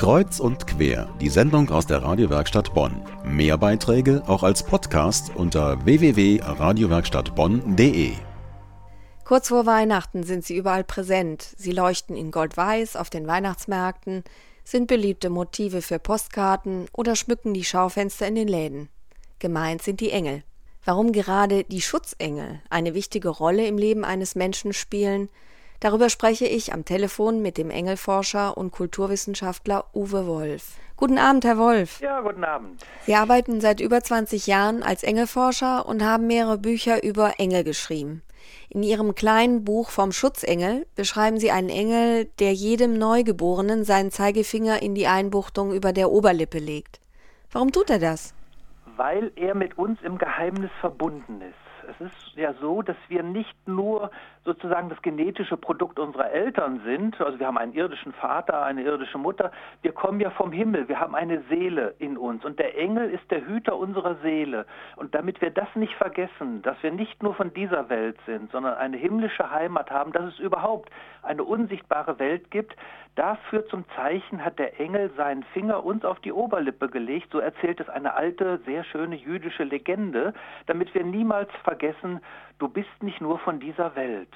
Kreuz und quer, die Sendung aus der Radiowerkstatt Bonn. Mehr Beiträge auch als Podcast unter www.radiowerkstattbonn.de. Kurz vor Weihnachten sind sie überall präsent. Sie leuchten in Gold-Weiß auf den Weihnachtsmärkten, sind beliebte Motive für Postkarten oder schmücken die Schaufenster in den Läden. Gemeint sind die Engel. Warum gerade die Schutzengel eine wichtige Rolle im Leben eines Menschen spielen, Darüber spreche ich am Telefon mit dem Engelforscher und Kulturwissenschaftler Uwe Wolf. Guten Abend, Herr Wolf. Ja, guten Abend. Sie arbeiten seit über 20 Jahren als Engelforscher und haben mehrere Bücher über Engel geschrieben. In Ihrem kleinen Buch vom Schutzengel beschreiben Sie einen Engel, der jedem Neugeborenen seinen Zeigefinger in die Einbuchtung über der Oberlippe legt. Warum tut er das? Weil er mit uns im Geheimnis verbunden ist. Es ist ja so, dass wir nicht nur sozusagen das genetische Produkt unserer Eltern sind, also wir haben einen irdischen Vater, eine irdische Mutter, wir kommen ja vom Himmel, wir haben eine Seele in uns. Und der Engel ist der Hüter unserer Seele. Und damit wir das nicht vergessen, dass wir nicht nur von dieser Welt sind, sondern eine himmlische Heimat haben, dass es überhaupt eine unsichtbare Welt gibt, dafür zum Zeichen hat der Engel seinen Finger uns auf die Oberlippe gelegt, so erzählt es eine alte, sehr schöne jüdische Legende, damit wir niemals vergessen, du bist nicht nur von dieser Welt.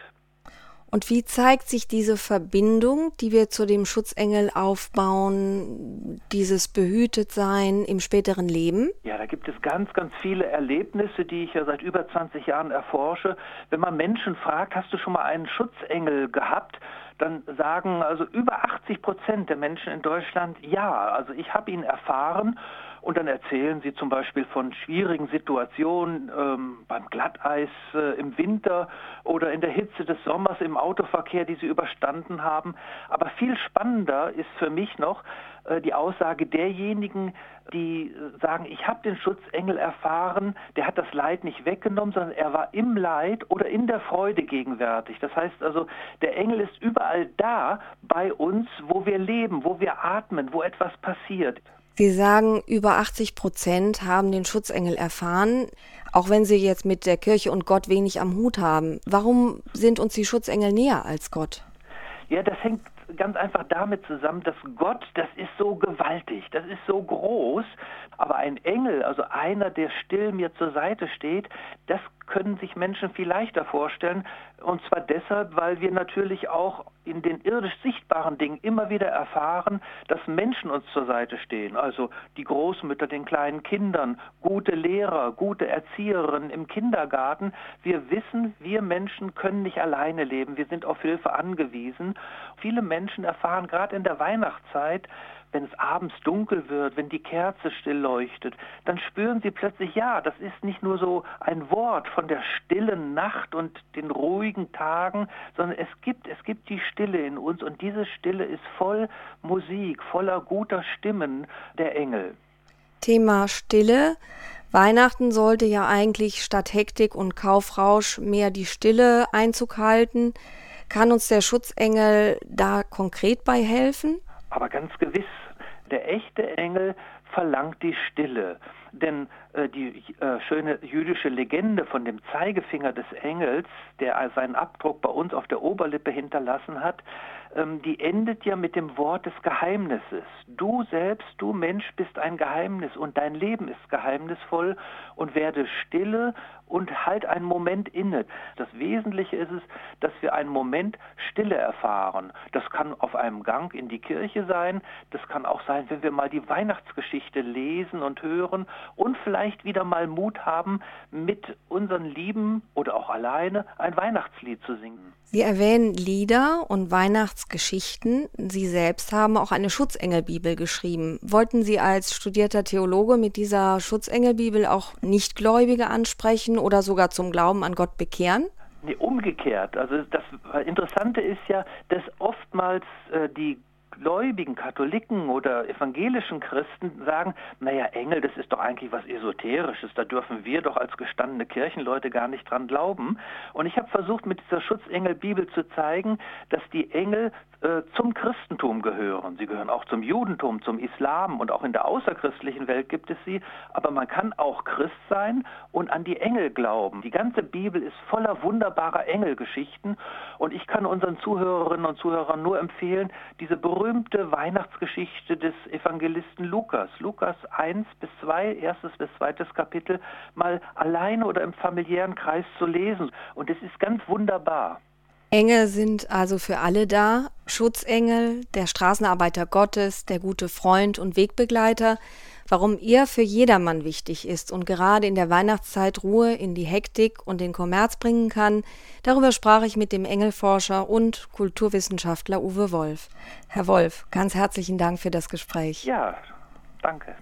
Und wie zeigt sich diese Verbindung, die wir zu dem Schutzengel aufbauen, dieses Behütetsein im späteren Leben? Ja, da gibt es ganz, ganz viele Erlebnisse, die ich ja seit über 20 Jahren erforsche. Wenn man Menschen fragt, hast du schon mal einen Schutzengel gehabt? dann sagen also über 80 Prozent der Menschen in Deutschland ja. Also ich habe ihn erfahren und dann erzählen sie zum Beispiel von schwierigen Situationen ähm, beim Glatteis äh, im Winter oder in der Hitze des Sommers im Autoverkehr, die sie überstanden haben. Aber viel spannender ist für mich noch äh, die Aussage derjenigen, die äh, sagen, ich habe den Schutzengel erfahren, der hat das Leid nicht weggenommen, sondern er war im Leid oder in der Freude gegenwärtig. Das heißt also, der Engel ist überall da bei uns, wo wir leben, wo wir atmen, wo etwas passiert. Sie sagen, über 80 Prozent haben den Schutzengel erfahren, auch wenn sie jetzt mit der Kirche und Gott wenig am Hut haben. Warum sind uns die Schutzengel näher als Gott? Ja, das hängt ganz einfach damit zusammen, dass Gott, das ist so gewaltig, das ist so groß, aber ein Engel, also einer, der still mir zur Seite steht, das können sich Menschen viel leichter vorstellen. Und zwar deshalb, weil wir natürlich auch in den irdisch sichtbaren Dingen immer wieder erfahren, dass Menschen uns zur Seite stehen. Also die Großmütter den kleinen Kindern, gute Lehrer, gute Erzieherinnen im Kindergarten. Wir wissen, wir Menschen können nicht alleine leben. Wir sind auf Hilfe angewiesen. Viele Menschen erfahren gerade in der Weihnachtszeit, wenn es abends dunkel wird, wenn die Kerze still leuchtet, dann spüren sie plötzlich, ja, das ist nicht nur so ein Wort von der stillen Nacht und den ruhigen Tagen, sondern es gibt, es gibt die Stille in uns und diese Stille ist voll Musik, voller guter Stimmen der Engel. Thema Stille. Weihnachten sollte ja eigentlich statt Hektik und Kaufrausch mehr die Stille Einzug halten. Kann uns der Schutzengel da konkret bei helfen? Aber ganz gewiss. Der echte Engel verlangt die Stille. Denn die äh, schöne jüdische Legende von dem Zeigefinger des Engels, der seinen Abdruck bei uns auf der Oberlippe hinterlassen hat, ähm, die endet ja mit dem Wort des Geheimnisses. Du selbst, du Mensch, bist ein Geheimnis und dein Leben ist geheimnisvoll und werde stille und halt einen Moment inne. Das Wesentliche ist es, dass wir einen Moment Stille erfahren. Das kann auf einem Gang in die Kirche sein, das kann auch sein, wenn wir mal die Weihnachtsgeschichte lesen und hören und vielleicht wieder mal Mut haben, mit unseren Lieben oder auch alleine ein Weihnachtslied zu singen. Sie erwähnen Lieder und Weihnachtsgeschichten. Sie selbst haben auch eine Schutzengelbibel geschrieben. Wollten Sie als studierter Theologe mit dieser Schutzengelbibel auch Nichtgläubige ansprechen oder sogar zum Glauben an Gott bekehren? Nee, umgekehrt. Also das Interessante ist ja, dass oftmals äh, die gläubigen Katholiken oder evangelischen Christen sagen, naja, Engel, das ist doch eigentlich was Esoterisches, da dürfen wir doch als gestandene Kirchenleute gar nicht dran glauben. Und ich habe versucht, mit dieser Schutzengelbibel zu zeigen, dass die Engel äh, zum Christentum gehören. Sie gehören auch zum Judentum, zum Islam und auch in der außerchristlichen Welt gibt es sie. Aber man kann auch Christ sein und an die Engel glauben. Die ganze Bibel ist voller wunderbarer Engelgeschichten und ich kann unseren Zuhörerinnen und Zuhörern nur empfehlen, diese berühmten berühmte Weihnachtsgeschichte des Evangelisten Lukas. Lukas 1 bis 2, erstes bis zweites Kapitel, mal alleine oder im familiären Kreis zu lesen. Und es ist ganz wunderbar. Engel sind also für alle da. Schutzengel, der Straßenarbeiter Gottes, der gute Freund und Wegbegleiter. Warum er für jedermann wichtig ist und gerade in der Weihnachtszeit Ruhe in die Hektik und den Kommerz bringen kann, darüber sprach ich mit dem Engelforscher und Kulturwissenschaftler Uwe Wolf. Herr Wolf, ganz herzlichen Dank für das Gespräch. Ja, danke.